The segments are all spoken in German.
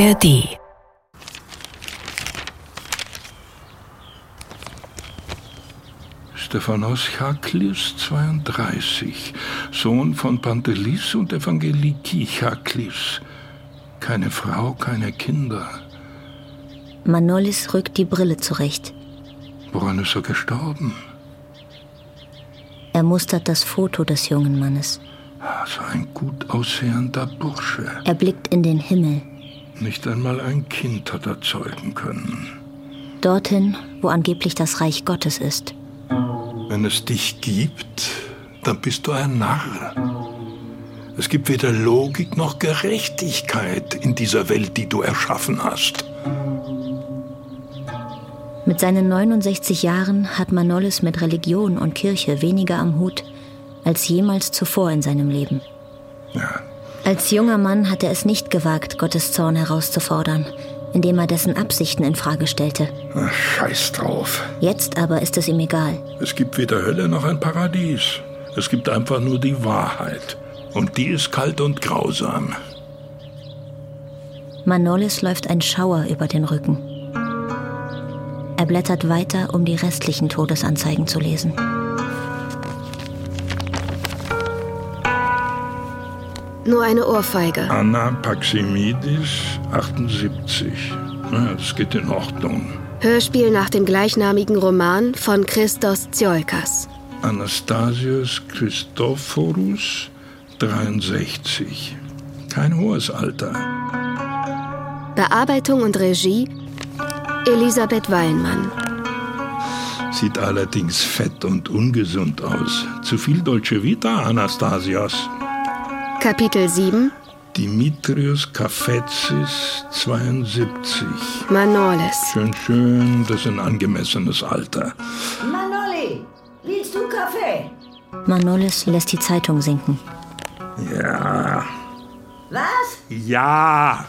ARD Stephanos Chaklis, 32, Sohn von Pantelis und Evangeliki Chaklis. Keine Frau, keine Kinder. Manolis rückt die Brille zurecht. Woran ist er gestorben? Er mustert das Foto des jungen Mannes. Ah, So ein gut aussehender Bursche. Er blickt in den Himmel, Nicht einmal ein Kind hat er zeugen können. dorthin, wo angeblich das Reich Gottes ist. Wenn es dich gibt, dann bist du ein Narr. Es gibt weder Logik noch Gerechtigkeit in dieser Welt, die du erschaffen hast. Mit seinen 69 Jahren hat Manolis mit Religion und Kirche weniger am Hut als jemals zuvor in seinem Leben. Ja, Als junger Mann hat er es nicht gewagt, Gottes Zorn herauszufordern, indem er dessen Absichten in Frage stellte. ach, scheiß drauf. Jetzt aber ist es ihm egal. Es gibt weder Hölle noch ein Paradies. Es gibt einfach nur die Wahrheit. Und die ist kalt und grausam. Manolis läuft ein Schauer über den Rücken. Er blättert weiter, um die restlichen Todesanzeigen zu lesen. Nur eine Ohrfeige. Anna Paximidis, 78. Na, das geht in Ordnung. Hörspiel nach dem gleichnamigen Roman von Christos Tsiolkas. Anastasius Christophorus, 63. Kein hohes Alter. Bearbeitung und Regie Elisabeth Weinmann. Sieht allerdings fett und ungesund aus. Zu viel Dolce Vita, Anastasios. Kapitel 7 Dimitrios Kafetsis, 72. Manolis. Schön, schön, das ist ein angemessenes Alter. Manoli, willst du Kaffee? Manolis lässt die Zeitung sinken. Ja, Was? ja.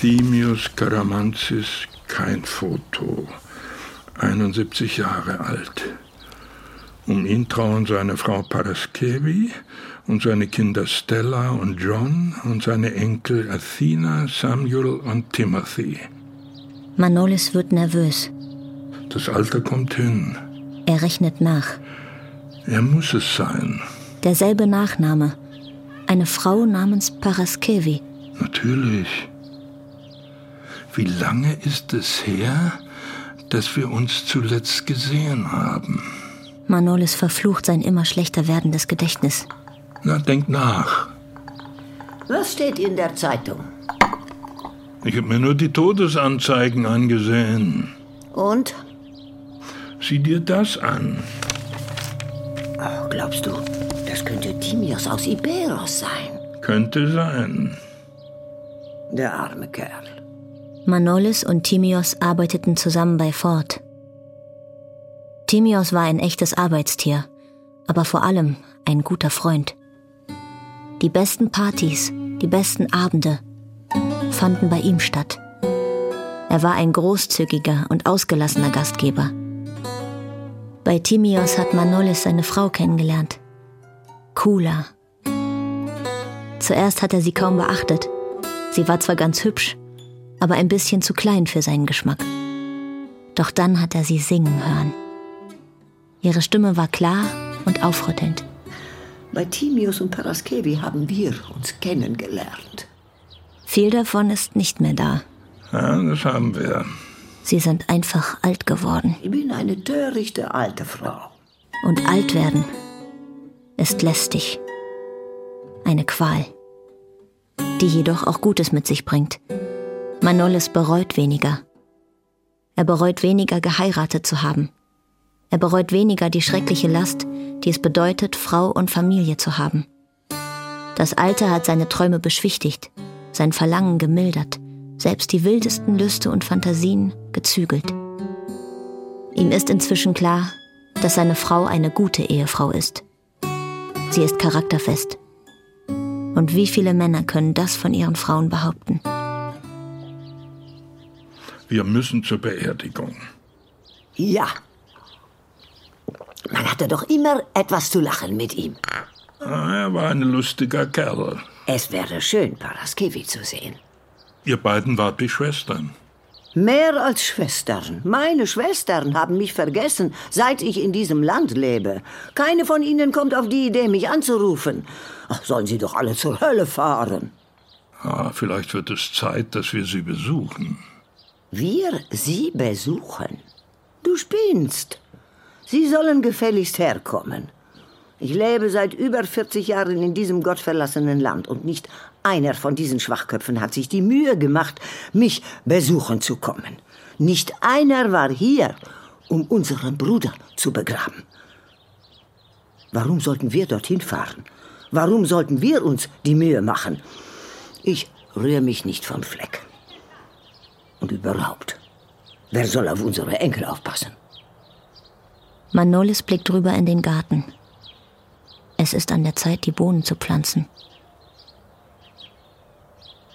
Themius Karamanzis, kein Foto. 71 Jahre alt. Um ihn trauen seine Frau Paraskevi und seine Kinder Stella und John und seine Enkel Athena, Samuel und Timothy. Manolis wird nervös. Das Alter kommt hin. Er rechnet nach. Er muss es sein. Derselbe Nachname. Eine Frau namens Paraskevi. Natürlich. Wie lange ist es her, dass wir uns zuletzt gesehen haben? Manolis verflucht sein immer schlechter werdendes Gedächtnis. Na, denk nach. Was steht in der Zeitung? Ich habe mir nur die Todesanzeigen angesehen. Und? Sieh dir das an. Oh, glaubst du, das könnte Timios aus Iberos sein? Könnte sein. Der arme Kerl. Manolis und Timios arbeiteten zusammen bei Ford. Timios war ein echtes Arbeitstier, aber vor allem ein guter Freund. Die besten Partys, die besten Abende fanden bei ihm statt. Er war ein großzügiger und ausgelassener Gastgeber. Bei Timios hat Manolis seine Frau kennengelernt. Cooler. Zuerst hat er sie kaum beachtet. Sie war zwar ganz hübsch, aber ein bisschen zu klein für seinen Geschmack. Doch dann hat er sie singen hören. Ihre Stimme war klar und aufrüttelnd. Bei Timius und Paraskevi haben wir uns kennengelernt. Viel davon ist nicht mehr da. Ja, das haben wir. Sie sind einfach alt geworden. Ich bin eine törichte alte Frau. Und alt werden ist lästig. Eine Qual. Die jedoch auch Gutes mit sich bringt. Manolis bereut weniger. Er bereut weniger, geheiratet zu haben. Er bereut weniger die schreckliche Last, die es bedeutet, Frau und Familie zu haben. Das Alter hat seine Träume beschwichtigt, sein Verlangen gemildert, selbst die wildesten Lüste und Fantasien gezügelt. Ihm ist inzwischen klar, dass seine Frau eine gute Ehefrau ist. Sie ist charakterfest. Und wie viele Männer können das von ihren Frauen behaupten? Wir müssen zur Beerdigung. Ja. Man hatte doch immer etwas zu lachen mit ihm. Ah, Er war ein lustiger Kerl. Es wäre schön, Paraskevi zu sehen. Ihr beiden wart wie Schwestern. Mehr als Schwestern. Meine Schwestern haben mich vergessen, seit ich in diesem Land lebe. Keine von ihnen kommt auf die Idee, mich anzurufen. Ach, sollen sie doch alle zur Hölle fahren. Ah, vielleicht wird es Zeit, dass wir sie besuchen. Wir sie besuchen? Du spinnst. Sie sollen gefälligst herkommen. Ich lebe seit über 40 Jahren in diesem gottverlassenen Land und nicht einer von diesen Schwachköpfen hat sich die Mühe gemacht, mich besuchen zu kommen. Nicht einer war hier, um unseren Bruder zu begraben. Warum sollten wir dorthin fahren? Warum sollten wir uns die Mühe machen? Ich rühre mich nicht vom Fleck. Und überhaupt, wer soll auf unsere Enkel aufpassen? Manolis blickt rüber in den Garten. Es ist an der Zeit, die Bohnen zu pflanzen.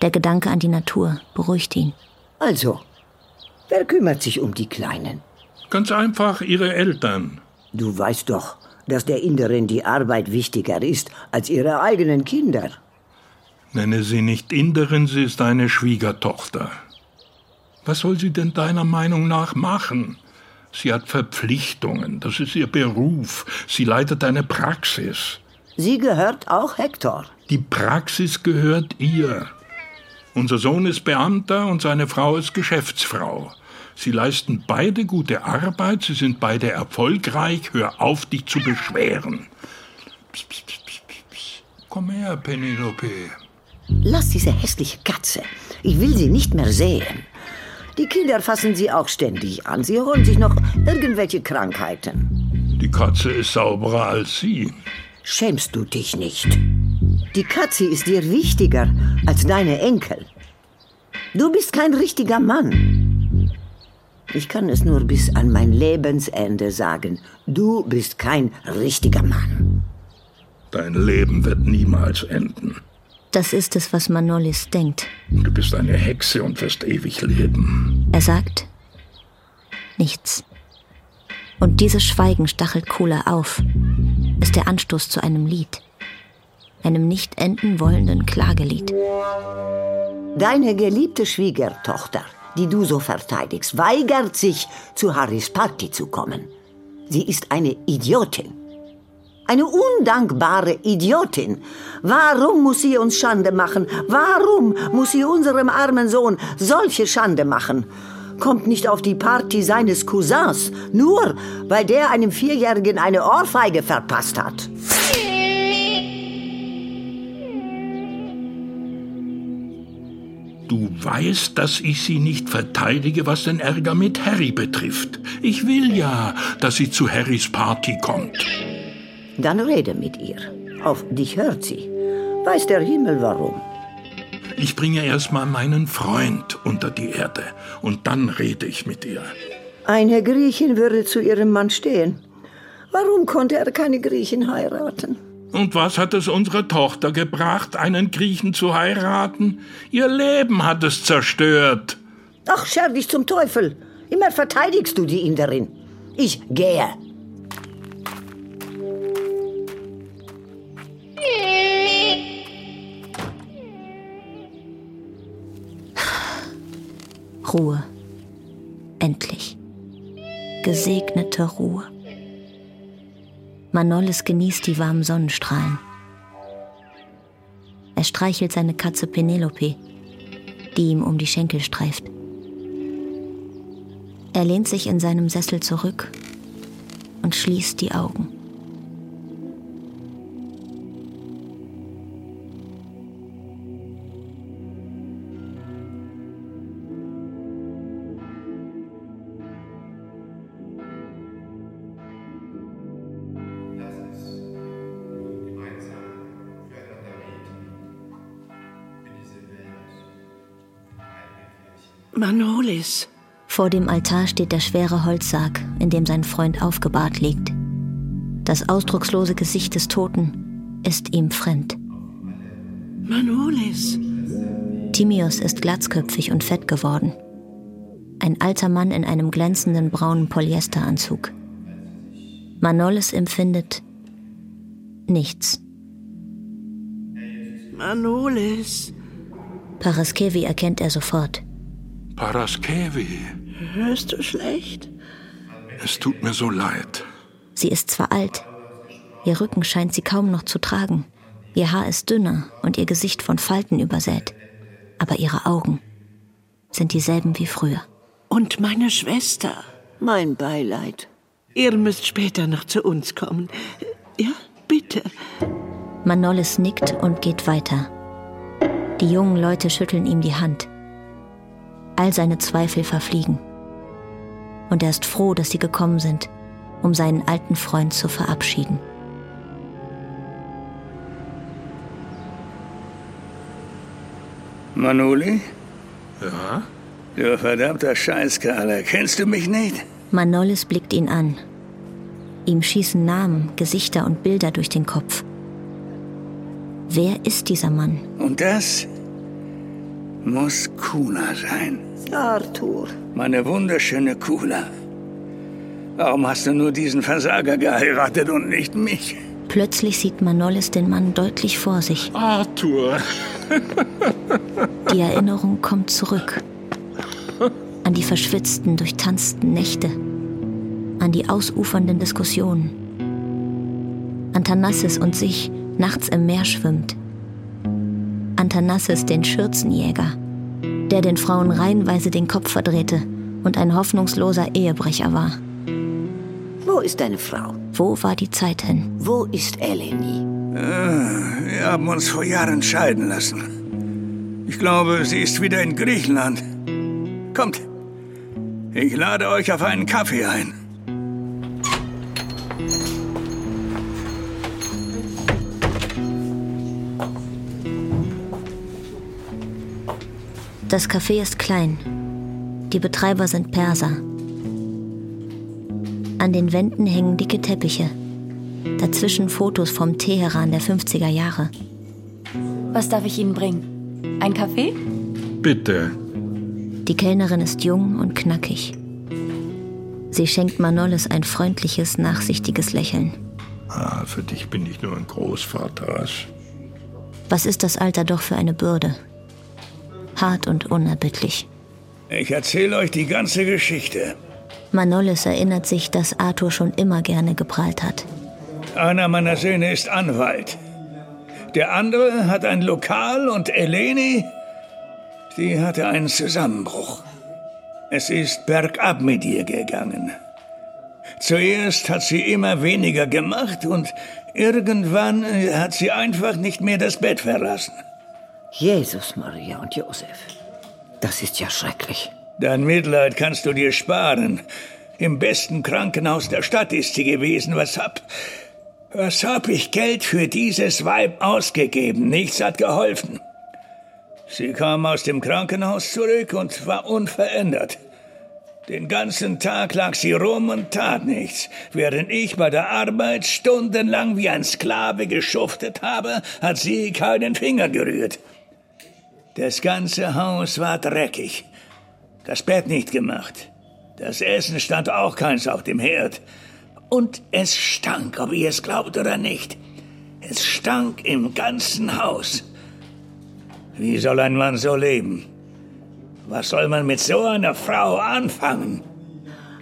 Der Gedanke an die Natur beruhigt ihn. Also, wer kümmert sich um die Kleinen? Ganz einfach ihre Eltern. Du weißt doch, dass der Inderin die Arbeit wichtiger ist als ihre eigenen Kinder. Nenne sie nicht Inderin, sie ist deine Schwiegertochter. Was soll sie denn deiner Meinung nach machen? Sie hat Verpflichtungen, das ist ihr Beruf. Sie leitet eine Praxis. Sie gehört auch Hector. Die Praxis gehört ihr. Unser Sohn ist Beamter und seine Frau ist Geschäftsfrau. Sie leisten beide gute Arbeit, sie sind beide erfolgreich. Hör auf, dich zu beschweren. Psst, psst, psst, psst. Komm her, Penelope. Lass diese hässliche Katze. Ich will sie nicht mehr sehen. Die Kinder fassen sie auch ständig an. Sie holen sich noch irgendwelche Krankheiten. Die Katze ist sauberer als Sie. Schämst du dich nicht? Die Katze ist dir wichtiger als deine Enkel. Du bist kein richtiger Mann. Ich kann es nur bis an mein Lebensende sagen. Du bist kein richtiger Mann. Dein Leben wird niemals enden. Das ist es, was Manolis denkt. Du bist eine Hexe und wirst ewig leben. Er sagt nichts. Und dieses Schweigen stachelt Kula auf, ist der Anstoß zu einem Lied. Einem nicht enden wollenden Klagelied. Deine geliebte Schwiegertochter, die du so verteidigst, weigert sich, zu Harrys Party zu kommen. Sie ist eine Idiotin. Eine undankbare Idiotin. Warum muss sie uns Schande machen? Warum muss sie unserem armen Sohn solche Schande machen? Kommt nicht auf die Party seines Cousins, nur weil der einem Vierjährigen eine Ohrfeige verpasst hat. Du weißt, dass ich sie nicht verteidige, was den Ärger mit Harry betrifft. Ich will ja, dass sie zu Harrys Party kommt. Dann rede mit ihr. Auf dich hört sie. Weiß der Himmel warum. Ich bringe erstmal meinen Freund unter die Erde und dann rede ich mit ihr. Eine Griechin würde zu ihrem Mann stehen. Warum konnte er keine Griechen heiraten? Und was hat es unserer Tochter gebracht, einen Griechen zu heiraten? Ihr Leben hat es zerstört. Ach, scherr dich zum Teufel. Immer verteidigst du die Inderin. Ich gehe. Ruhe. Endlich. Gesegnete Ruhe. Manolis genießt die warmen Sonnenstrahlen. Er streichelt seine Katze Penelope, die ihm um die Schenkel streift. Er lehnt sich in seinem Sessel zurück und schließt die Augen. Manolis. Vor dem Altar steht der schwere Holzsarg, in dem sein Freund aufgebahrt liegt. Das ausdruckslose Gesicht des Toten ist ihm fremd. Manolis. Timios ist glatzköpfig und fett geworden. Ein alter Mann in einem glänzenden braunen Polyesteranzug. Manolis empfindet nichts. Manolis. Paraskevi erkennt er sofort. Paraskevi. Hörst du schlecht? Es tut mir so leid. Sie ist zwar alt, ihr Rücken scheint sie kaum noch zu tragen. Ihr Haar ist dünner und ihr Gesicht von Falten übersät. Aber ihre Augen sind dieselben wie früher. Und meine Schwester. Mein Beileid. Ihr müsst später noch zu uns kommen. Ja, bitte. Manolis nickt und geht weiter. Die jungen Leute schütteln ihm die Hand. All seine Zweifel verfliegen. Und er ist froh, dass sie gekommen sind, um seinen alten Freund zu verabschieden. Manoli? Ja? Du verdammter Scheißkerl, kennst du mich nicht? Manolis blickt ihn an. Ihm schießen Namen, Gesichter und Bilder durch den Kopf. Wer ist dieser Mann? Und das muss Kula sein. Arthur. Meine wunderschöne Kula. Warum hast du nur diesen Versager geheiratet und nicht mich? Plötzlich sieht Manolis den Mann deutlich vor sich. Arthur. Die Erinnerung kommt zurück. An die verschwitzten, durchtanzten Nächte. An die ausufernden Diskussionen. An Thanassis und sich nachts im Meer schwimmt. An Thanassis, den Schürzenjäger, der den Frauen reihenweise den Kopf verdrehte und ein hoffnungsloser Ehebrecher war. Wo ist deine Frau? Wo war die Zeit hin? Wo ist Eleni? Wir haben uns vor Jahren scheiden lassen. Ich glaube, sie ist wieder in Griechenland. Kommt, ich lade euch auf einen Kaffee ein. Das Café ist klein. Die Betreiber sind Perser. An den Wänden hängen dicke Teppiche. Dazwischen Fotos vom Teheran der 50er Jahre. Was darf ich Ihnen bringen? Ein Kaffee? Bitte. Die Kellnerin ist jung und knackig. Sie schenkt Manolis ein freundliches, nachsichtiges Lächeln. Ah, für dich bin ich nur ein Großvater. Was ist das Alter doch für eine Bürde? Hart und unerbittlich. Ich erzähle euch die ganze Geschichte. Manolis erinnert sich, dass Arthur schon immer gerne geprahlt hat. Einer meiner Söhne ist Anwalt. Der andere hat ein Lokal und Eleni, die hatte einen Zusammenbruch. Es ist bergab mit ihr gegangen. Zuerst hat sie immer weniger gemacht und irgendwann hat sie einfach nicht mehr das Bett verlassen. Jesus, Maria und Josef. Das ist ja schrecklich. Dein Mitleid kannst du dir sparen. Im besten Krankenhaus der Stadt ist sie gewesen. Was hab, was hab ich Geld für dieses Weib ausgegeben? Nichts hat geholfen. Sie kam aus dem Krankenhaus zurück und war unverändert. Den ganzen Tag lag sie rum und tat nichts. Während ich bei der Arbeit stundenlang wie ein Sklave geschuftet habe, hat sie keinen Finger gerührt. Das ganze Haus war dreckig. Das Bett nicht gemacht. Das Essen stand auch keins auf dem Herd. Und es stank, ob ihr es glaubt oder nicht. Es stank im ganzen Haus. Wie soll ein Mann so leben? Was soll man mit so einer Frau anfangen?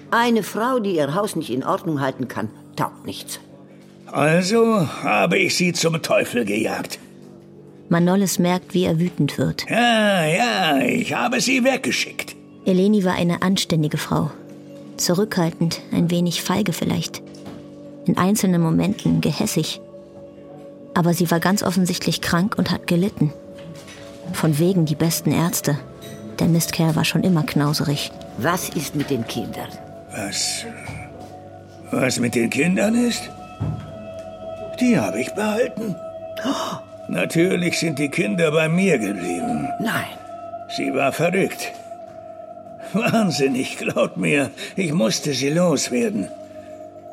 Eine Frau, die ihr Haus nicht in Ordnung halten kann, taugt nichts. Also habe ich sie zum Teufel gejagt. Manolis merkt, wie er wütend wird. Ja, ja, ich habe sie weggeschickt. Eleni war eine anständige Frau. Zurückhaltend, ein wenig feige vielleicht. In einzelnen Momenten gehässig. Aber sie war ganz offensichtlich krank und hat gelitten. Von wegen die besten Ärzte. Der Mistkerl war schon immer knauserig. Was ist mit den Kindern? Was. Was mit den Kindern ist? Die habe ich behalten. Natürlich sind die Kinder bei mir geblieben. Nein. Sie war verrückt. Wahnsinnig, glaubt mir. Ich musste sie loswerden.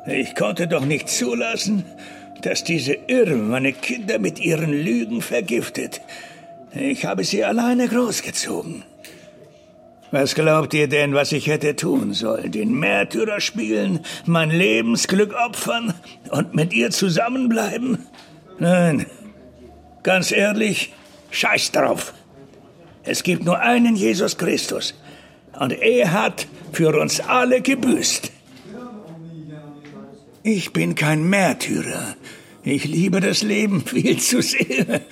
Ich konnte doch nicht zulassen, dass diese Irre meine Kinder mit ihren Lügen vergiftet. Ich habe sie alleine großgezogen. Was glaubt ihr denn, was ich hätte tun sollen? Den Märtyrer spielen, mein Lebensglück opfern und mit ihr zusammenbleiben? Nein, Ganz ehrlich, scheiß drauf. Es gibt nur einen Jesus Christus. Und er hat für uns alle gebüßt. Ich bin kein Märtyrer. Ich liebe das Leben viel zu sehr.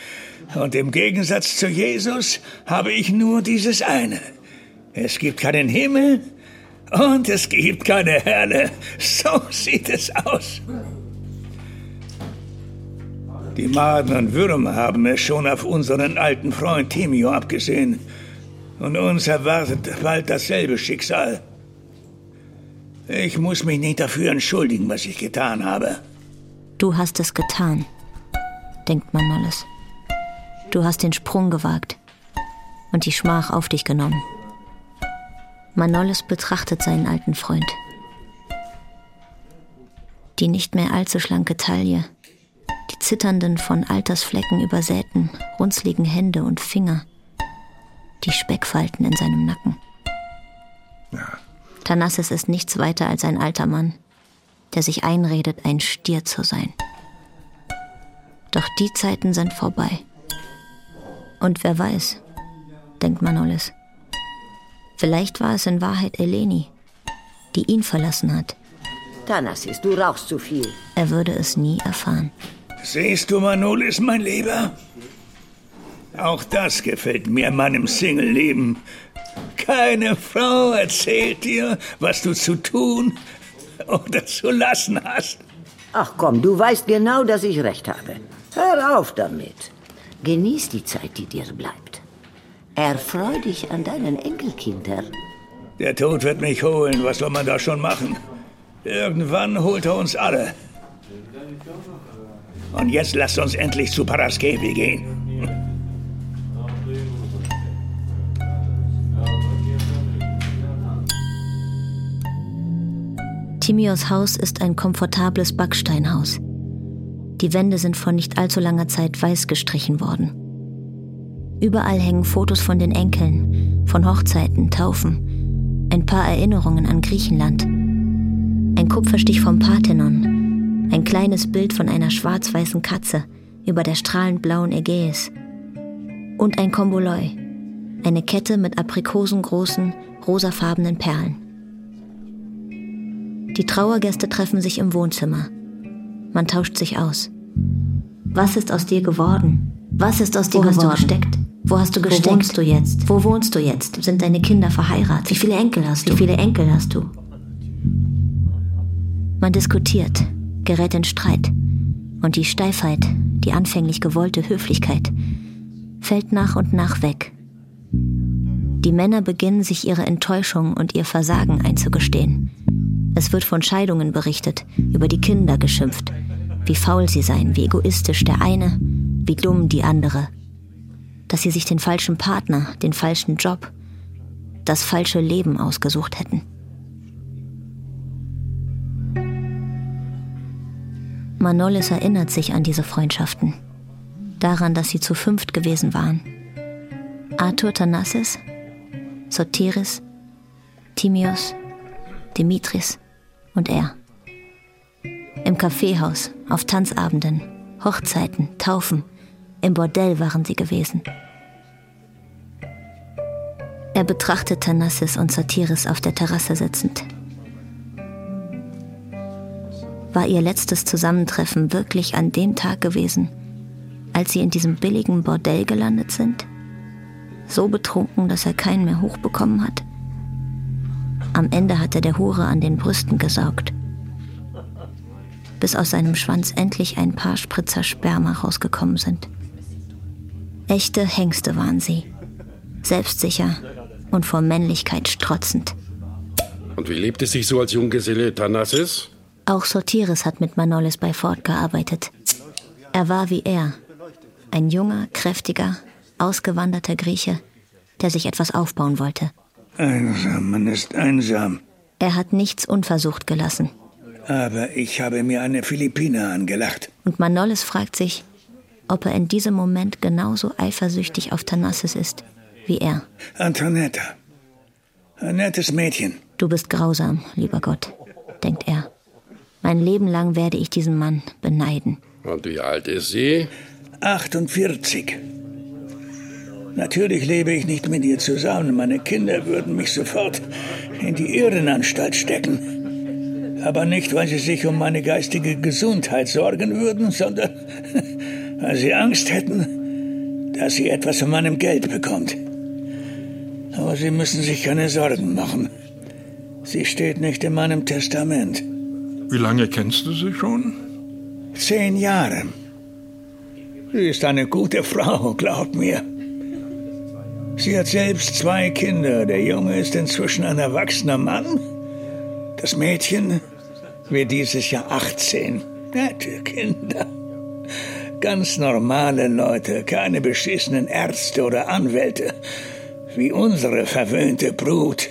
Und im Gegensatz zu Jesus habe ich nur dieses eine. Es gibt keinen Himmel und es gibt keine Hölle. So sieht es aus. Die Maden und Würmer haben es schon auf unseren alten Freund Timio abgesehen. Und uns erwartet bald dasselbe Schicksal. Ich muss mich nicht dafür entschuldigen, was ich getan habe. Du hast es getan, denkt Manolis. Du hast den Sprung gewagt und die Schmach auf dich genommen. Manolis betrachtet seinen alten Freund. Die nicht mehr allzu schlanke Taille, die zitternden, von Altersflecken übersäten, runzligen Hände und Finger, die Speckfalten in seinem Nacken. Ja. Thanassis ist nichts weiter als ein alter Mann, der sich einredet, ein Stier zu sein. Doch die Zeiten sind vorbei. Und wer weiß, denkt Manolis. Vielleicht war es in Wahrheit Eleni, die ihn verlassen hat. Thanasis, du rauchst zu viel. Er würde es nie erfahren. Siehst du, Manolis, mein Lieber? Auch das gefällt mir an meinem Single-Leben. Keine Frau erzählt dir, was du zu tun oder zu lassen hast. Ach komm, du weißt genau, dass ich recht habe. Hör auf damit. Genieß die Zeit, die dir bleibt. Erfreu dich an deinen Enkelkindern. Der Tod wird mich holen. Was soll man da schon machen? Irgendwann holt er uns alle. Und jetzt lasst uns endlich zu Paraskevi gehen. Timios Haus ist ein komfortables Backsteinhaus. Die Wände sind vor nicht allzu langer Zeit weiß gestrichen worden. Überall hängen Fotos von den Enkeln, von Hochzeiten, Taufen, ein paar Erinnerungen an Griechenland, ein Kupferstich vom Parthenon, kleines Bild von einer schwarz-weißen Katze über der strahlend blauen Ägäis und ein Komboloi, eine Kette mit aprikosengroßen, rosafarbenen Perlen. Die Trauergäste treffen sich im Wohnzimmer. Man tauscht sich aus. Was ist aus dir geworden? Was ist aus dir Wo hast geworden? du gesteckt? Wo hast du gesteckt? Wo wohnst du jetzt? Wo wohnst du jetzt? Sind deine Kinder verheiratet? Wie viele Enkel hast Wie du? viele Enkel hast du? Man diskutiert, gerät in Streit. Und die Steifheit, die anfänglich gewollte Höflichkeit, fällt nach und nach weg. Die Männer beginnen sich ihre Enttäuschung und ihr Versagen einzugestehen. Es wird von Scheidungen berichtet, über die Kinder geschimpft, wie faul sie seien, wie egoistisch der eine, wie dumm die andere, dass sie sich den falschen Partner, den falschen Job, das falsche Leben ausgesucht hätten. Manolis erinnert sich an diese Freundschaften, daran, dass sie zu fünft gewesen waren. Arthur Thanassis, Sotiris, Timios, Dimitris und er. Im Kaffeehaus, auf Tanzabenden, Hochzeiten, Taufen, im Bordell waren sie gewesen. Er betrachtet Thanassis und Satiris auf der Terrasse sitzend. War ihr letztes Zusammentreffen wirklich an dem Tag gewesen, als sie in diesem billigen Bordell gelandet sind? So betrunken, dass er keinen mehr hochbekommen hat? Am Ende hat er der Hure an den Brüsten gesaugt, bis aus seinem Schwanz endlich ein paar Spritzer Sperma rausgekommen sind. Echte Hengste waren sie, selbstsicher und vor Männlichkeit strotzend. Und wie lebt es sich so als Junggeselle Thanassis? Auch Sotiris hat mit Manolis bei Ford gearbeitet. Er war wie er, ein junger, kräftiger, ausgewanderter Grieche, der sich etwas aufbauen wollte. Einsam, man ist einsam. Er hat nichts unversucht gelassen. Aber ich habe mir eine Philippiner angelacht. Und Manolis fragt sich, ob er in diesem Moment genauso eifersüchtig auf Thanassis ist wie er. Antonetta. Ein nettes Mädchen. Du bist grausam, lieber Gott, denkt er. Mein Leben lang werde ich diesen Mann beneiden. Und wie alt ist sie? 48. Natürlich lebe ich nicht mit ihr zusammen. Meine Kinder würden mich sofort in die Irrenanstalt stecken. Aber nicht, weil sie sich um meine geistige Gesundheit sorgen würden, sondern weil sie Angst hätten, dass sie etwas von meinem Geld bekommt. Aber Sie müssen sich keine Sorgen machen. Sie steht nicht in meinem Testament. Wie lange kennst du sie schon? Zehn Jahre. Sie ist eine gute Frau, glaub mir. Sie hat selbst zwei Kinder. Der Junge ist inzwischen ein erwachsener Mann. Das Mädchen wird dieses Jahr 18. Nette Kinder. Ganz normale Leute, keine beschissenen Ärzte oder Anwälte, wie unsere verwöhnte Brut.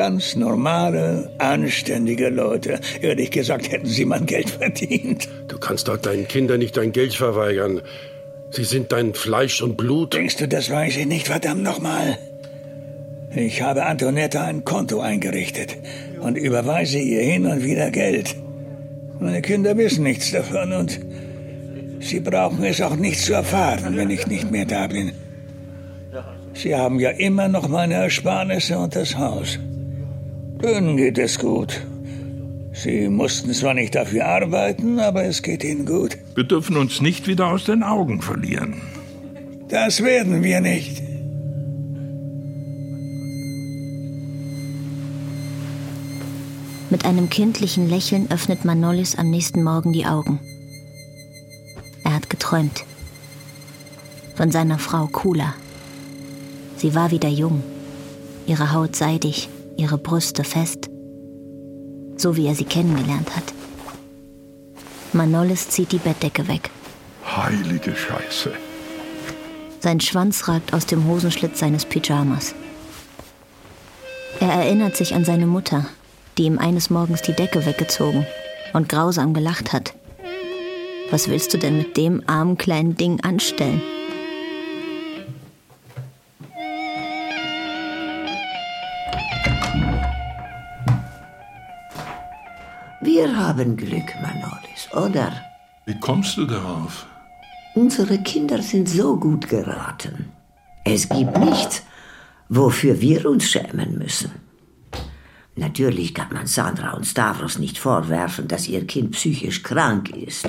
Ganz normale, anständige Leute. Ehrlich gesagt hätten sie mein Geld verdient. Du kannst doch deinen Kindern nicht dein Geld verweigern. Sie sind dein Fleisch und Blut. Denkst du, das weiß ich nicht, verdammt nochmal? Ich habe Antonetta ein Konto eingerichtet und überweise ihr hin und wieder Geld. Meine Kinder wissen nichts davon und sie brauchen es auch nicht zu erfahren, wenn ich nicht mehr da bin. Sie haben ja immer noch meine Ersparnisse und das Haus. Denen geht es gut. Sie mussten zwar nicht dafür arbeiten, aber es geht ihnen gut. Wir dürfen uns nicht wieder aus den Augen verlieren. Das werden wir nicht. Mit einem kindlichen Lächeln öffnet Manolis am nächsten Morgen die Augen. Er hat geträumt. Von seiner Frau Kula. Sie war wieder jung, ihre Haut seidig, ihre Brüste fest, so wie er sie kennengelernt hat. Manolis zieht die Bettdecke weg. Heilige Scheiße. Sein Schwanz ragt aus dem Hosenschlitz seines Pyjamas. Er erinnert sich an seine Mutter, die ihm eines Morgens die Decke weggezogen und grausam gelacht hat. Was willst du denn mit dem armen kleinen Ding anstellen? Wir haben Glück, Manolis, oder? Wie kommst du darauf? Unsere Kinder sind so gut geraten. Es gibt nichts, wofür wir uns schämen müssen. Natürlich kann man Sandra und Stavros nicht vorwerfen, dass ihr Kind psychisch krank ist.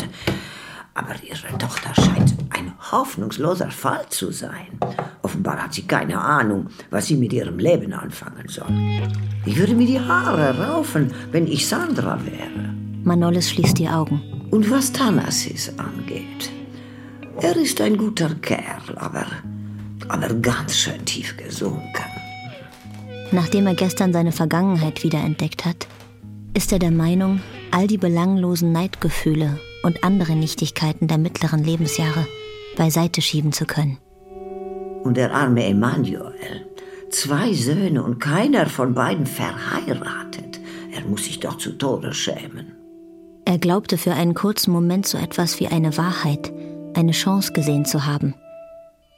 Aber ihre Tochter scheint ein hoffnungsloser Fall zu sein. Offenbar hat sie keine Ahnung, was sie mit ihrem Leben anfangen soll. Ich würde mir die Haare raufen, wenn ich Sandra wäre. Manolis schließt die Augen. Und was Thanasis angeht, er ist ein guter Kerl, aber, aber ganz schön tief gesunken. Nachdem er gestern seine Vergangenheit wiederentdeckt hat, ist er der Meinung, all die belanglosen Neidgefühle und andere Nichtigkeiten der mittleren Lebensjahre beiseite schieben zu können. Und der arme Emanuel, zwei Söhne und keiner von beiden verheiratet. Er muss sich doch zu Tode schämen. Er glaubte für einen kurzen Moment so etwas wie eine Wahrheit, eine Chance gesehen zu haben,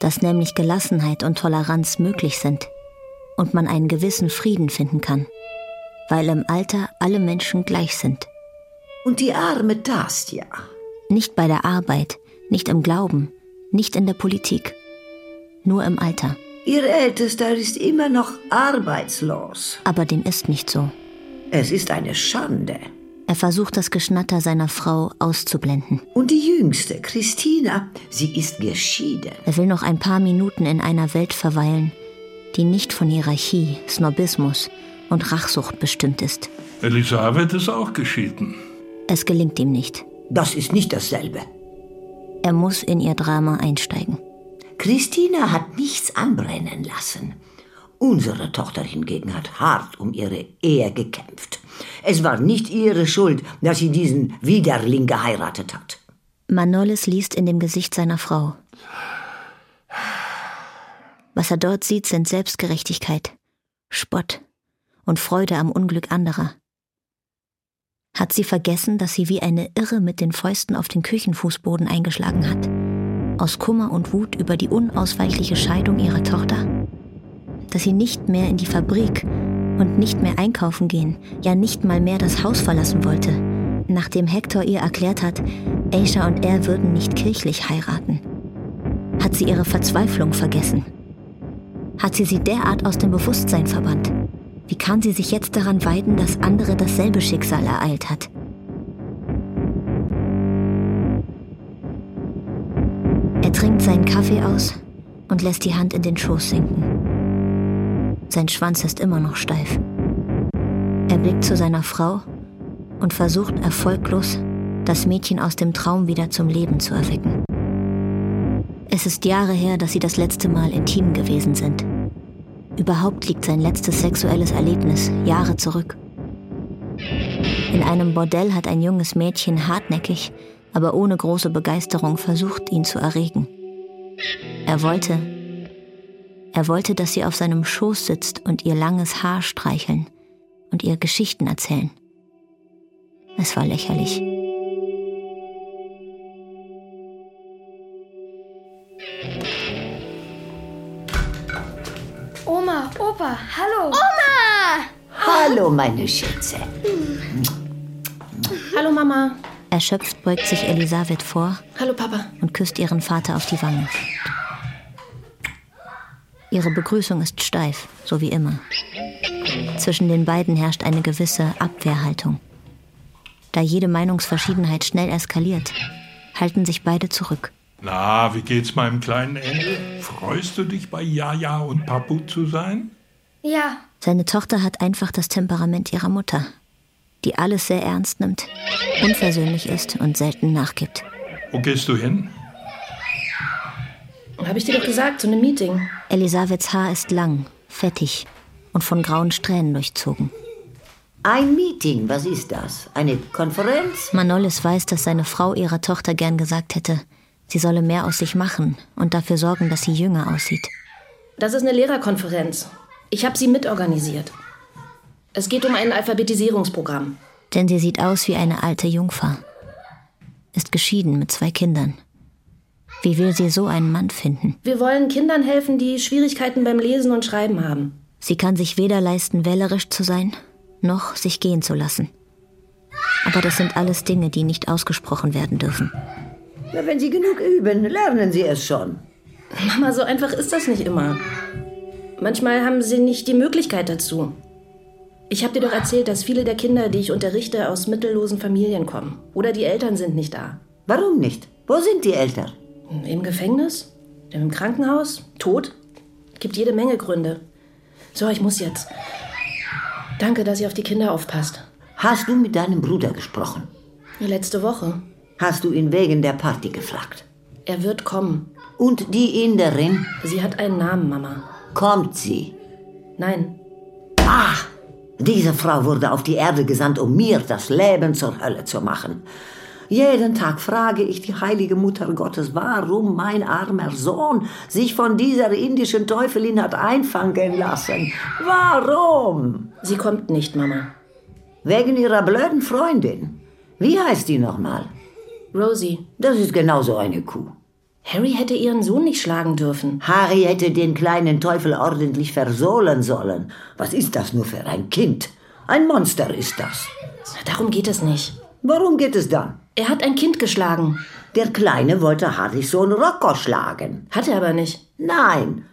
dass nämlich Gelassenheit und Toleranz möglich sind und man einen gewissen Frieden finden kann, weil im Alter alle Menschen gleich sind. Und die arme Tastia. Nicht bei der Arbeit, nicht im Glauben, nicht in der Politik, nur im Alter. Ihr Ältester ist immer noch arbeitslos. Aber dem ist nicht so. Es ist eine Schande. Er versucht das Geschnatter seiner Frau auszublenden. Und die jüngste, Christina, sie ist geschieden. Er will noch ein paar Minuten in einer Welt verweilen, die nicht von Hierarchie, Snobismus und Rachsucht bestimmt ist. Elisabeth ist auch geschieden. Es gelingt ihm nicht. Das ist nicht dasselbe. Er muss in ihr Drama einsteigen. Christina hat nichts anbrennen lassen. Unsere Tochter hingegen hat hart um ihre Ehe gekämpft. Es war nicht ihre Schuld, dass sie diesen Widerling geheiratet hat. Manolis liest in dem Gesicht seiner Frau. Was er dort sieht, sind Selbstgerechtigkeit, Spott und Freude am Unglück anderer. Hat sie vergessen, dass sie wie eine Irre mit den Fäusten auf den Küchenfußboden eingeschlagen hat? Aus Kummer und Wut über die unausweichliche Scheidung ihrer Tochter? Dass sie nicht mehr in die Fabrik und nicht mehr einkaufen gehen, ja nicht mal mehr das Haus verlassen wollte, nachdem Hector ihr erklärt hat, Aisha und er würden nicht kirchlich heiraten. Hat sie ihre Verzweiflung vergessen? Hat sie sie derart aus dem Bewusstsein verbannt? Wie kann sie sich jetzt daran weiden, dass andere dasselbe Schicksal ereilt hat? Er trinkt seinen Kaffee aus und lässt die Hand in den Schoß sinken. Sein Schwanz ist immer noch steif. Er blickt zu seiner Frau und versucht erfolglos, das Mädchen aus dem Traum wieder zum Leben zu erwecken. Es ist Jahre her, dass sie das letzte Mal intim gewesen sind. Überhaupt liegt sein letztes sexuelles Erlebnis Jahre zurück. In einem Bordell hat ein junges Mädchen hartnäckig, aber ohne große Begeisterung versucht, ihn zu erregen. Er wollte, er wollte, dass sie auf seinem Schoß sitzt und ihr langes Haar streicheln und ihr Geschichten erzählen. Es war lächerlich. Oma, Opa, hallo. Oma! Hallo, meine Schätze. Hallo, Mama. Erschöpft beugt sich Elisabeth vor Hallo, Papa. und küsst ihren Vater auf die Wange. Ihre Begrüßung ist steif, so wie immer. Zwischen den beiden herrscht eine gewisse Abwehrhaltung. Da jede Meinungsverschiedenheit schnell eskaliert, halten sich beide zurück. Na, wie geht's meinem kleinen Engel? Freust du dich bei Jaja und Papu zu sein? Ja, Seine Tochter hat einfach das Temperament ihrer Mutter, die alles sehr ernst nimmt, unversöhnlich ist und selten nachgibt. Wo gehst du hin? habe ich dir doch gesagt, zu einem Meeting. Elisabeths Haar ist lang, fettig und von grauen Strähnen durchzogen. Ein Meeting, was ist das? Eine Konferenz? Manolis weiß, dass seine Frau ihrer Tochter gern gesagt hätte, sie solle mehr aus sich machen und dafür sorgen, dass sie jünger aussieht. Das ist eine Lehrerkonferenz. Ich habe sie mitorganisiert. Es geht um ein Alphabetisierungsprogramm. Denn sie sieht aus wie eine alte Jungfer. Ist geschieden mit zwei Kindern. Wie will sie so einen Mann finden? Wir wollen Kindern helfen, die Schwierigkeiten beim Lesen und Schreiben haben. Sie kann sich weder leisten, wählerisch zu sein, noch sich gehen zu lassen. Aber das sind alles Dinge, die nicht ausgesprochen werden dürfen. Na, wenn Sie genug üben, lernen Sie es schon. Mama, so einfach ist das nicht immer. Manchmal haben sie nicht die Möglichkeit dazu. Ich habe dir doch erzählt, dass viele der Kinder, die ich unterrichte, aus mittellosen Familien kommen. Oder die Eltern sind nicht da. Warum nicht? Wo sind die Eltern? Im Gefängnis? Im Krankenhaus? Tot? Gibt jede Menge Gründe. So, ich muss jetzt. Danke, dass ihr auf die Kinder aufpasst. Hast du mit deinem Bruder gesprochen? Letzte Woche. Hast du ihn wegen der Party gefragt? Er wird kommen. Und die Inderin? Sie hat einen Namen, Mama. Kommt sie? Nein. Ah! Diese Frau wurde auf die Erde gesandt, um mir das Leben zur Hölle zu machen. Jeden Tag frage ich die heilige Mutter Gottes, warum mein armer Sohn sich von dieser indischen Teufelin hat einfangen lassen. Warum? Sie kommt nicht, Mama. Wegen ihrer blöden Freundin. Wie heißt die nochmal? Rosie. Das ist genauso eine Kuh. Harry hätte ihren Sohn nicht schlagen dürfen. Harry hätte den kleinen Teufel ordentlich versohlen sollen. Was ist das nur für ein Kind? Ein Monster ist das. Darum geht es nicht. Warum geht es dann? Er hat ein Kind geschlagen. Der Kleine wollte Harrys Sohn Rocco schlagen. Hat er aber nicht. Nein.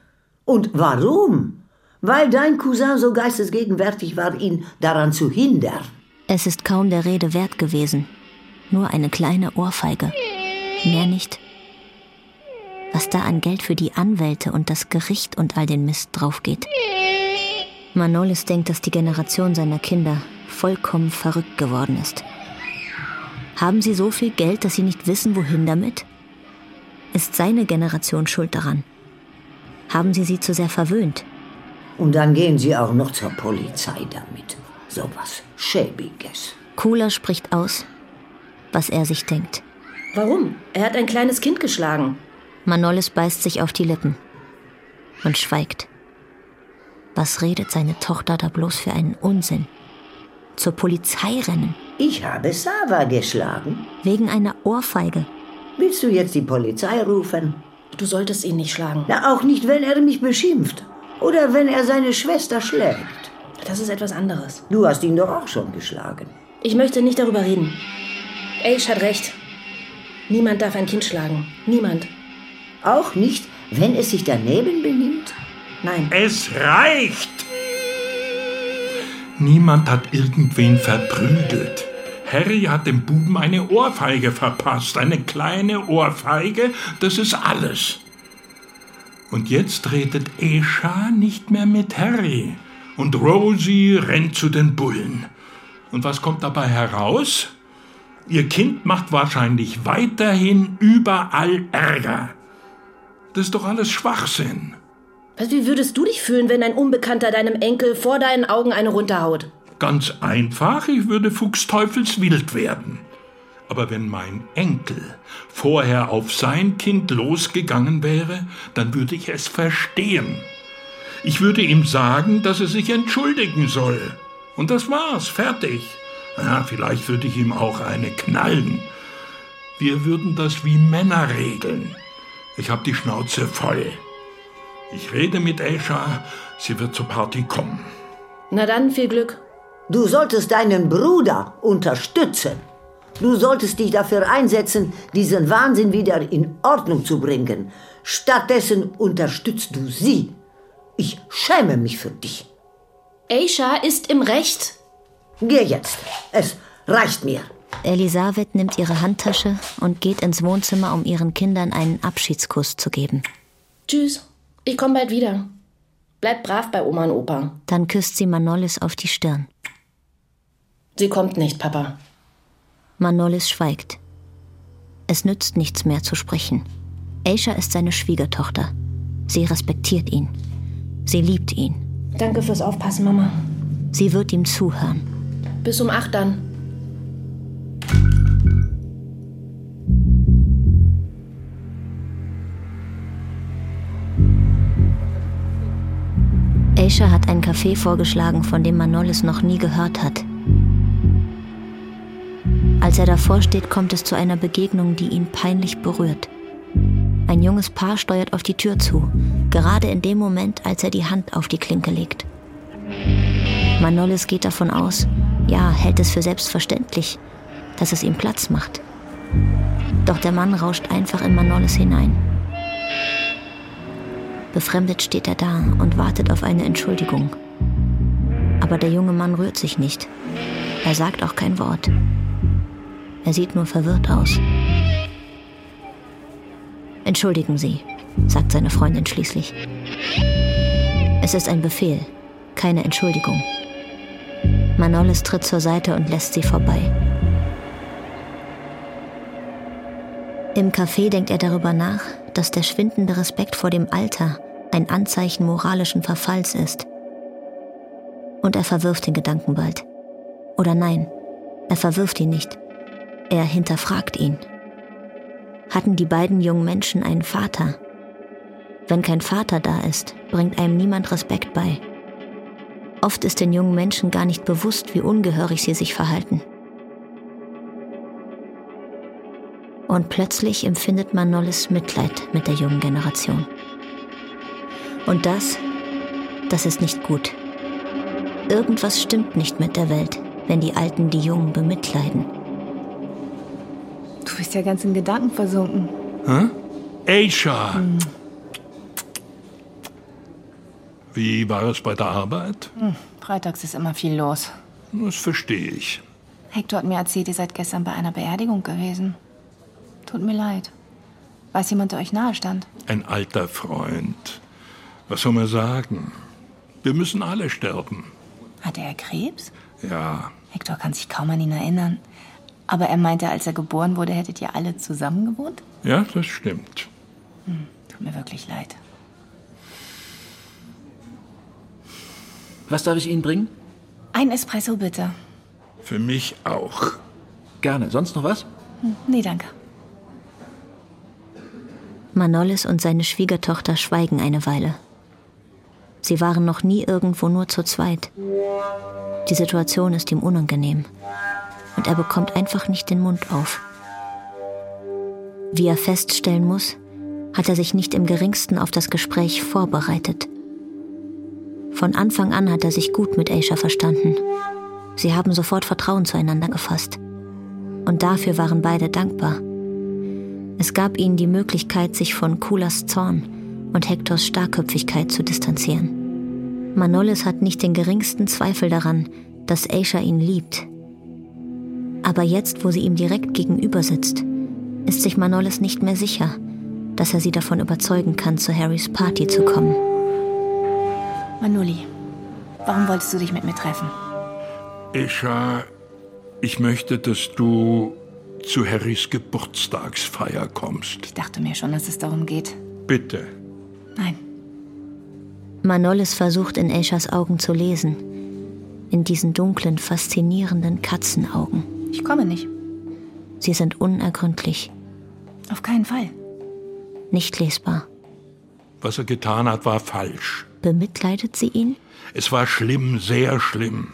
Und warum? Weil dein Cousin so geistesgegenwärtig war, ihn daran zu hindern. Es ist kaum der Rede wert gewesen. Nur eine kleine Ohrfeige. Mehr nicht. Was da an Geld für die Anwälte und das Gericht und all den Mist draufgeht. Manolis denkt, dass die Generation seiner Kinder vollkommen verrückt geworden ist. Haben sie so viel Geld, dass sie nicht wissen, wohin damit? Ist seine Generation schuld daran? Haben sie sie zu sehr verwöhnt? Und dann gehen sie auch noch zur Polizei damit. So was Schäbiges. Kula spricht aus, was er sich denkt. Warum? Er hat ein kleines Kind geschlagen. Manolis beißt sich auf die Lippen und schweigt. Was redet seine Tochter da bloß für einen Unsinn? Zur Polizei rennen, Ich habe Sava geschlagen. wegen einer Ohrfeige. Willst du jetzt die Polizei rufen? Du solltest ihn nicht schlagen. Na, auch nicht, wenn er mich beschimpft. Oder wenn er seine Schwester schlägt. Das ist etwas anderes. Du hast ihn doch auch schon geschlagen. Ich möchte nicht darüber reden. Ace hat recht. Niemand darf ein Kind schlagen. Niemand. Auch nicht, wenn es sich daneben benimmt? Nein. Es reicht! Niemand hat irgendwen verprügelt. Harry hat dem Buben eine Ohrfeige verpasst, eine kleine Ohrfeige, das ist alles. Und jetzt redet Esha nicht mehr mit Harry. Und Rosie rennt zu den Bullen. Und was kommt dabei heraus? Ihr Kind macht wahrscheinlich weiterhin überall Ärger. Das ist doch alles Schwachsinn. Was, wie würdest du dich fühlen, wenn ein Unbekannter deinem Enkel vor deinen Augen eine runterhaut? Ganz einfach, ich würde fuchsteufelswild werden. Aber wenn mein Enkel vorher auf sein Kind losgegangen wäre, dann würde ich es verstehen. Ich würde ihm sagen, dass er sich entschuldigen soll. Und das war's, fertig. Ja, vielleicht würde ich ihm auch eine knallen. Wir würden das wie Männer regeln. Ich habe die Schnauze voll. Ich rede mit Esha, sie wird zur Party kommen. Na dann, viel Glück. Du solltest deinen Bruder unterstützen. Du solltest dich dafür einsetzen, diesen Wahnsinn wieder in Ordnung zu bringen. Stattdessen unterstützt du sie. Ich schäme mich für dich. Aisha ist im Recht. Geh jetzt. Es reicht mir. Elisabeth nimmt ihre Handtasche und geht ins Wohnzimmer, um ihren Kindern einen Abschiedskuss zu geben. Tschüss. Ich komme bald wieder. Bleib brav bei Oma und Opa. Dann küsst sie Manolis auf die Stirn. Sie kommt nicht, Papa. Manolis schweigt. Es nützt nichts mehr zu sprechen. Aisha ist seine Schwiegertochter. Sie respektiert ihn. Sie liebt ihn. Danke fürs Aufpassen, Mama. Sie wird ihm zuhören. Bis um acht dann. Aisha hat ein Café vorgeschlagen, von dem Manolis noch nie gehört hat. Als er davor steht, kommt es zu einer Begegnung, die ihn peinlich berührt. Ein junges Paar steuert auf die Tür zu, gerade in dem Moment, als er die Hand auf die Klinke legt. Manolis geht davon aus, ja, hält es für selbstverständlich, dass es ihm Platz macht. Doch der Mann rauscht einfach in Manolis hinein. Befremdet steht er da und wartet auf eine Entschuldigung. Aber der junge Mann rührt sich nicht. Er sagt auch kein Wort. Er sieht nur verwirrt aus. Entschuldigen Sie, sagt seine Freundin schließlich. Es ist ein Befehl, keine Entschuldigung. Manolis tritt zur Seite und lässt sie vorbei. Im Café denkt er darüber nach, dass der schwindende Respekt vor dem Alter ein Anzeichen moralischen Verfalls ist. Und er verwirft den Gedanken bald. Oder nein, er verwirft ihn nicht. Er hinterfragt ihn. Hatten die beiden jungen Menschen einen Vater? Wenn kein Vater da ist, bringt einem niemand Respekt bei. Oft ist den jungen Menschen gar nicht bewusst, wie ungehörig sie sich verhalten. Und plötzlich empfindet man Nolles Mitleid mit der jungen Generation. Und das, das ist nicht gut. Irgendwas stimmt nicht mit der Welt, wenn die Alten die Jungen bemitleiden. Du bist ja ganz in Gedanken versunken. Hä? Aisha! Hm. Wie war es bei der Arbeit? Hm, freitags ist immer viel los. Das verstehe ich. Hector hat mir erzählt, ihr seid gestern bei einer Beerdigung gewesen. Tut mir leid. Weiß jemand, der euch nahe stand? Ein alter Freund. Was soll man sagen? Wir müssen alle sterben. Hatte er Krebs? Ja, Hector kann sich kaum an ihn erinnern. Aber er meinte, als er geboren wurde, hättet ihr alle zusammen gewohnt? ja, das stimmt. Hm, tut mir wirklich leid. Was darf ich Ihnen bringen? Ein Espresso bitte. Für mich auch. Gerne. Sonst noch was? Hm, nee, danke. Manolis und seine Schwiegertochter schweigen eine Weile. Sie waren noch nie irgendwo nur zu zweit. Die Situation ist ihm unangenehm. Und er bekommt einfach nicht den Mund auf. Wie er feststellen muss, hat er sich nicht im geringsten auf das Gespräch vorbereitet. Von Anfang an hat er sich gut mit Aisha verstanden. Sie haben sofort Vertrauen zueinander gefasst. Und dafür waren beide dankbar. Es gab ihnen die Möglichkeit, sich von Kulas Zorn und Hektors Starrköpfigkeit zu distanzieren. Manolis hat nicht den geringsten Zweifel daran, dass Aisha ihn liebt. Aber jetzt, wo sie ihm direkt gegenüber sitzt, ist sich Manolis nicht mehr sicher, dass er sie davon überzeugen kann, zu Harrys Party zu kommen. Manoli, warum wolltest du dich mit mir treffen? Escha, ich möchte, dass du zu Harrys Geburtstagsfeier kommst. Ich dachte mir schon, dass es darum geht. Bitte. Nein. Manolis versucht in Aishas Augen zu lesen. In diesen dunklen, faszinierenden Katzenaugen. Ich komme nicht. Sie sind unergründlich. Auf keinen Fall. Nicht lesbar. Was er getan hat, war falsch. Bemitleidet sie ihn? Es war schlimm, sehr schlimm.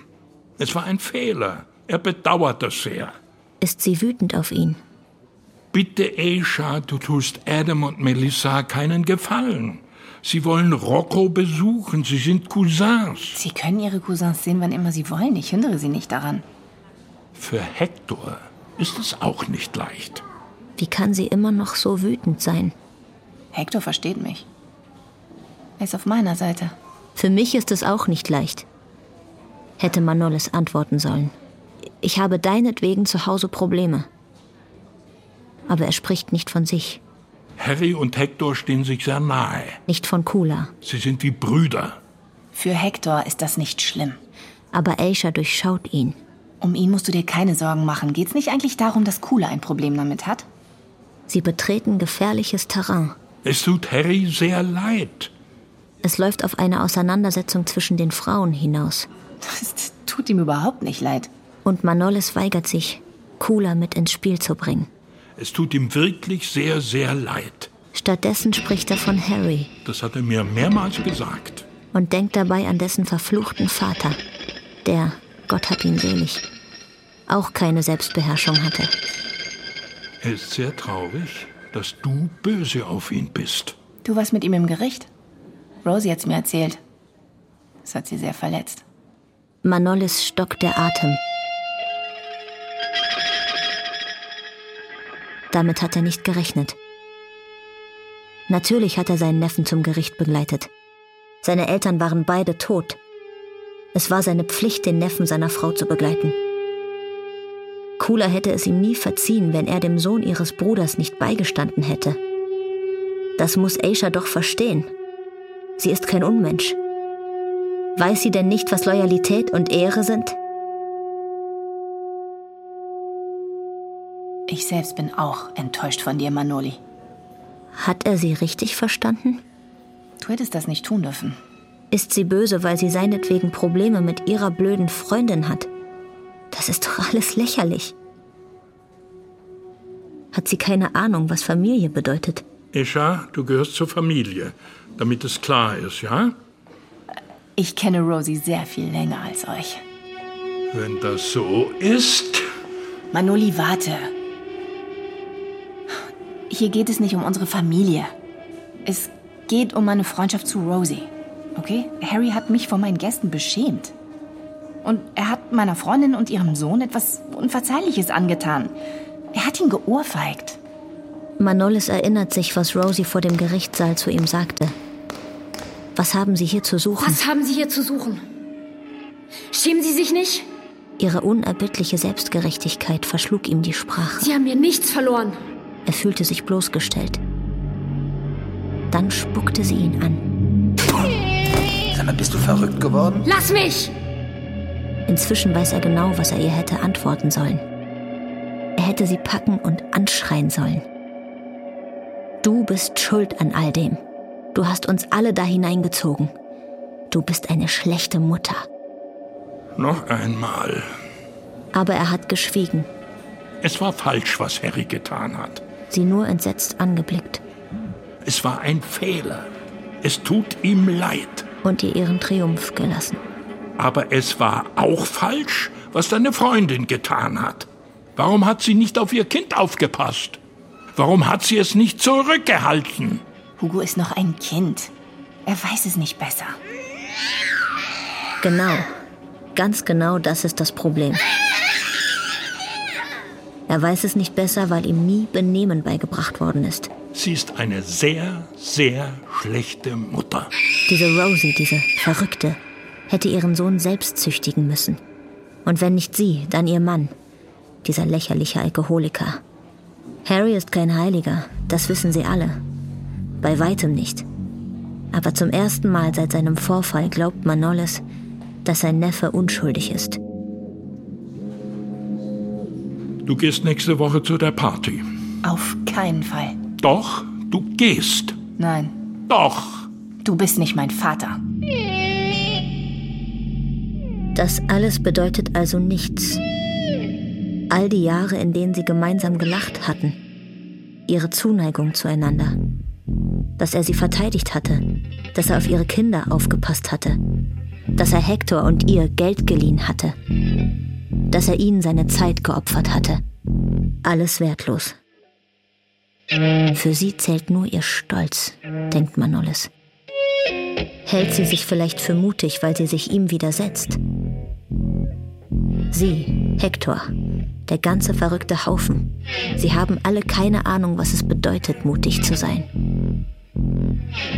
Es war ein Fehler. Er bedauert das sehr. Ist sie wütend auf ihn? Bitte, Aisha, du tust Adam und Melissa keinen Gefallen. Sie wollen Rocco besuchen. Sie sind Cousins. Sie können ihre Cousins sehen, wann immer sie wollen. Ich hindere sie nicht daran. Für Hector ist es auch nicht leicht. Wie kann sie immer noch so wütend sein? Hector versteht mich. Er ist auf meiner Seite. Für mich ist es auch nicht leicht. Hätte Manolis antworten sollen. Ich habe deinetwegen zu Hause Probleme. Aber er spricht nicht von sich. Harry und Hector stehen sich sehr nahe. Nicht von Kula. Sie sind wie Brüder. Für Hector ist das nicht schlimm. Aber Aisha durchschaut ihn. Um ihn musst du dir keine Sorgen machen. Geht's nicht eigentlich darum, dass Kula ein Problem damit hat? Sie betreten gefährliches Terrain. Es tut Harry sehr leid. Es läuft auf eine Auseinandersetzung zwischen den Frauen hinaus. Das tut ihm überhaupt nicht leid. Und Manolis weigert sich, Kula mit ins Spiel zu bringen. Es tut ihm wirklich sehr, sehr leid. Stattdessen spricht er von Harry. Das hat er mir mehrmals gesagt. Und denkt dabei an dessen verfluchten Vater, der, Gott hat ihn selig, auch keine Selbstbeherrschung hatte. Er ist sehr traurig, dass du böse auf ihn bist. Du warst mit ihm im Gericht? Rosie hat's mir erzählt. Das hat sie sehr verletzt. Manolis stockt der Atem. Damit hat er nicht gerechnet. Natürlich hat er seinen Neffen zum Gericht begleitet. Seine Eltern waren beide tot. Es war seine Pflicht, den Neffen seiner Frau zu begleiten. Kula hätte es ihm nie verziehen, wenn er dem Sohn ihres Bruders nicht beigestanden hätte. Das muss Aisha doch verstehen. Sie ist kein Unmensch. Weiß sie denn nicht, was Loyalität und Ehre sind? Ich selbst bin auch enttäuscht von dir, Manoli. Hat er sie richtig verstanden? Du hättest das nicht tun dürfen. Ist sie böse, weil sie seinetwegen Probleme mit ihrer blöden Freundin hat? Das ist doch alles lächerlich. Hat sie keine Ahnung, was Familie bedeutet? Isha, du gehörst zur Familie, damit es klar ist, ja? Ich kenne Rosie sehr viel länger als euch. Wenn das so ist. Manoli, warte. Hier geht es nicht um unsere Familie. Es geht um meine Freundschaft zu Rosie. Okay? Harry hat mich vor meinen Gästen beschämt. Und er hat meiner Freundin und ihrem Sohn etwas Unverzeihliches angetan. Er hat ihn geohrfeigt. Manolis erinnert sich, was Rosie vor dem Gerichtssaal zu ihm sagte. Was haben Sie hier zu suchen? Was haben Sie hier zu suchen? Schämen Sie sich nicht? Ihre unerbittliche Selbstgerechtigkeit verschlug ihm die Sprache. Sie haben mir nichts verloren. Er fühlte sich bloßgestellt. Dann spuckte sie ihn an. Sag mal, bist du verrückt geworden? Lass mich! Inzwischen weiß er genau, was er ihr hätte antworten sollen. Er hätte sie packen und anschreien sollen. Du bist schuld an all dem. Du hast uns alle da hineingezogen. Du bist eine schlechte Mutter. Noch einmal. Aber er hat geschwiegen. Es war falsch, was Harry getan hat. Sie nur entsetzt angeblickt. Es war ein Fehler. Es tut ihm leid. Und ihr ihren Triumph gelassen. Aber es war auch falsch, was deine Freundin getan hat. Warum hat sie nicht auf ihr Kind aufgepasst? Warum hat sie es nicht zurückgehalten? Hugo ist noch ein Kind. Er weiß es nicht besser. Genau. Ganz genau das ist das Problem. Er weiß es nicht besser, weil ihm nie Benehmen beigebracht worden ist. Sie ist eine sehr, sehr schlechte Mutter. Diese Rosie, diese Verrückte, hätte ihren Sohn selbst züchtigen müssen. Und wenn nicht sie, dann ihr Mann. Dieser lächerliche Alkoholiker. Harry ist kein Heiliger, das wissen sie alle. Bei weitem nicht. Aber zum ersten Mal seit seinem Vorfall glaubt Manolis, dass sein Neffe unschuldig ist. Du gehst nächste Woche zu der Party. Auf keinen Fall. Doch, du gehst. Nein. Doch. Du bist nicht mein Vater. Das alles bedeutet also nichts. All die Jahre, in denen sie gemeinsam gelacht hatten. Ihre Zuneigung zueinander. Dass er sie verteidigt hatte. Dass er auf ihre Kinder aufgepasst hatte. Dass er Hector und ihr Geld geliehen hatte. Dass er ihnen seine Zeit geopfert hatte. Alles wertlos. Für sie zählt nur ihr Stolz, denkt Manolis. Hält sie sich vielleicht für mutig, weil sie sich ihm widersetzt? Sie, Hector, der ganze verrückte Haufen. Sie haben alle keine Ahnung, was es bedeutet, mutig zu sein.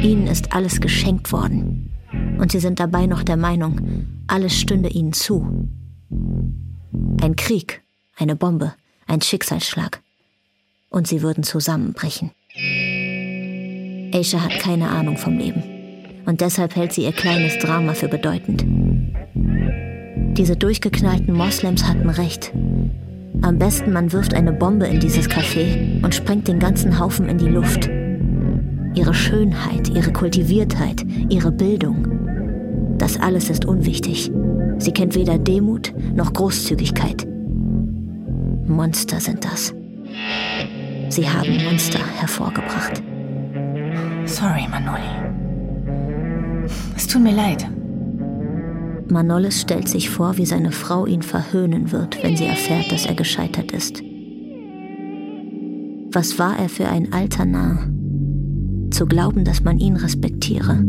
Ihnen ist alles geschenkt worden. Und sie sind dabei noch der Meinung, alles stünde ihnen zu. Ein Krieg, eine Bombe, ein Schicksalsschlag. Und sie würden zusammenbrechen. Aisha hat keine Ahnung vom Leben. Und deshalb hält sie ihr kleines Drama für bedeutend. Diese durchgeknallten Moslems hatten recht. Am besten man wirft eine Bombe in dieses Café und sprengt den ganzen Haufen in die Luft. Ihre Schönheit, ihre Kultiviertheit, ihre Bildung. Das alles ist unwichtig. Sie kennt weder Demut noch Großzügigkeit. Monster sind das. Sie haben Monster hervorgebracht. Sorry, Manoli. Es tut mir leid. Manolis stellt sich vor, wie seine Frau ihn verhöhnen wird, wenn sie erfährt, dass er gescheitert ist. Was war er für ein alter Narr? Zu glauben, dass man ihn respektiere.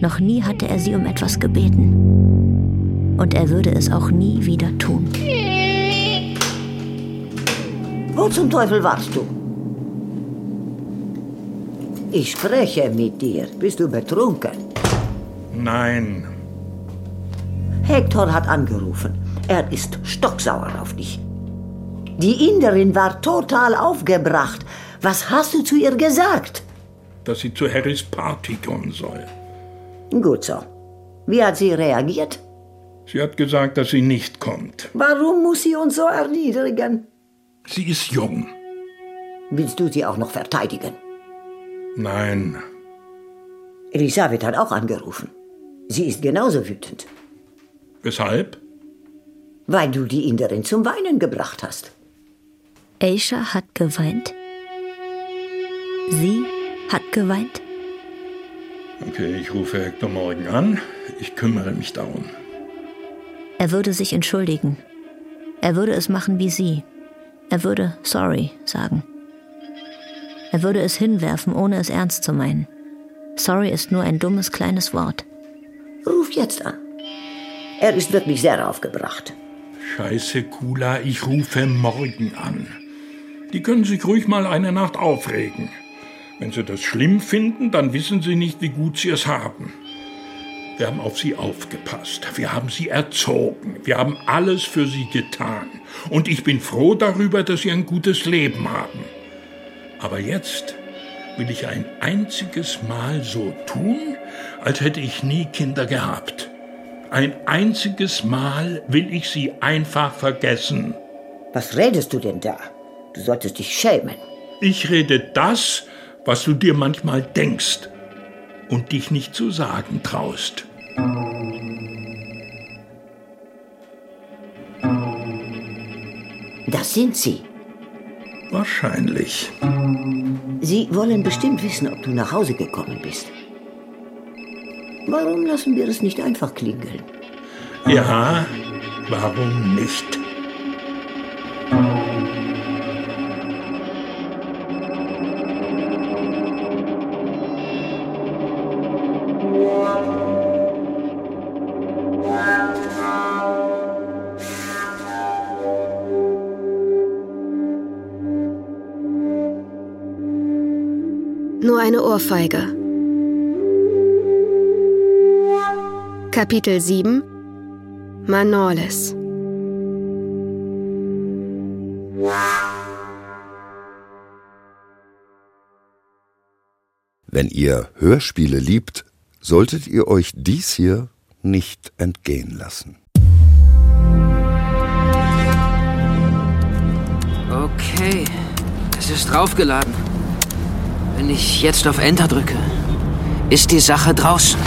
Noch nie hatte er sie um etwas gebeten. Und er würde es auch nie wieder tun. Wo zum Teufel warst du? Ich spreche mit dir. Bist du betrunken? Nein. Hector hat angerufen. Er ist stocksauer auf dich. Die Inderin war total aufgebracht. Was hast du zu ihr gesagt? Dass sie zu Harrys Party kommen soll. Gut so. Wie hat sie reagiert? Sie hat gesagt, dass sie nicht kommt. Warum muss sie uns so erniedrigen? Sie ist jung. Willst du sie auch noch verteidigen? Nein. Elisabeth hat auch angerufen. Sie ist genauso wütend. Weshalb? Weil du die Inderin zum Weinen gebracht hast. Aisha hat geweint. Sie hat geweint. Okay, ich rufe Hector morgen an. Ich kümmere mich darum. Er würde sich entschuldigen. Er würde es machen wie sie. Er würde sorry sagen. Er würde es hinwerfen, ohne es ernst zu meinen. Sorry ist nur ein dummes kleines Wort. Ruf jetzt an. Er ist wirklich sehr aufgebracht. Scheiße, Kula, ich rufe morgen an. Die können sich ruhig mal eine Nacht aufregen. Wenn sie das schlimm finden, dann wissen sie nicht, wie gut sie es haben. Wir haben auf sie aufgepasst. Wir haben sie erzogen. Wir haben alles für sie getan. Und ich bin froh darüber, dass sie ein gutes Leben haben. Aber jetzt will ich ein einziges Mal so tun, als hätte ich nie Kinder gehabt. Ein einziges Mal will ich sie einfach vergessen. Was redest du denn da? Du solltest dich schämen. Ich rede das, was du dir manchmal denkst und dich nicht zu sagen traust. Das sind sie. Wahrscheinlich. Sie wollen bestimmt wissen, ob du nach Hause gekommen bist. Warum lassen wir es nicht einfach klingeln? Ja, warum nicht? Eine Ohrfeige. Kapitel 7 Manoles Wenn ihr Hörspiele liebt, solltet ihr euch dies hier nicht entgehen lassen. Okay, es ist draufgeladen. Wenn ich jetzt auf Enter drücke, ist die Sache draußen.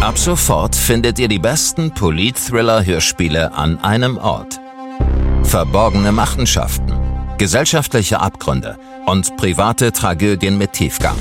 Ab sofort findet ihr die besten Polit-Thriller-Hörspiele an einem Ort. Verborgene Machenschaften, gesellschaftliche Abgründe und private Tragödien mit Tiefgang.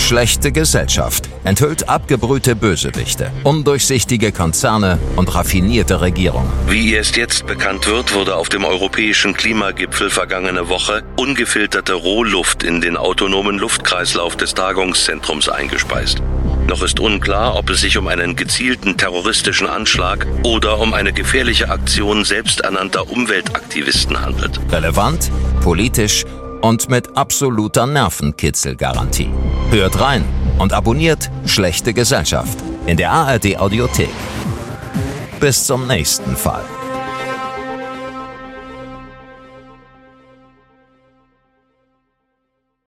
Schlechte Gesellschaft enthüllt abgebrühte Bösewichte, undurchsichtige Konzerne und raffinierte Regierungen. Wie erst jetzt bekannt wird, wurde auf dem europäischen Klimagipfel vergangene Woche ungefilterte Rohluft in den autonomen Luftkreislauf des Tagungszentrums eingespeist. Noch ist unklar, ob es sich um einen gezielten terroristischen Anschlag oder um eine gefährliche Aktion selbsternannter Umweltaktivisten handelt. Relevant, politisch und mit absoluter Nervenkitzelgarantie. Hört rein und abonniert Schlechte Gesellschaft in der ARD Audiothek. Bis zum nächsten Fall.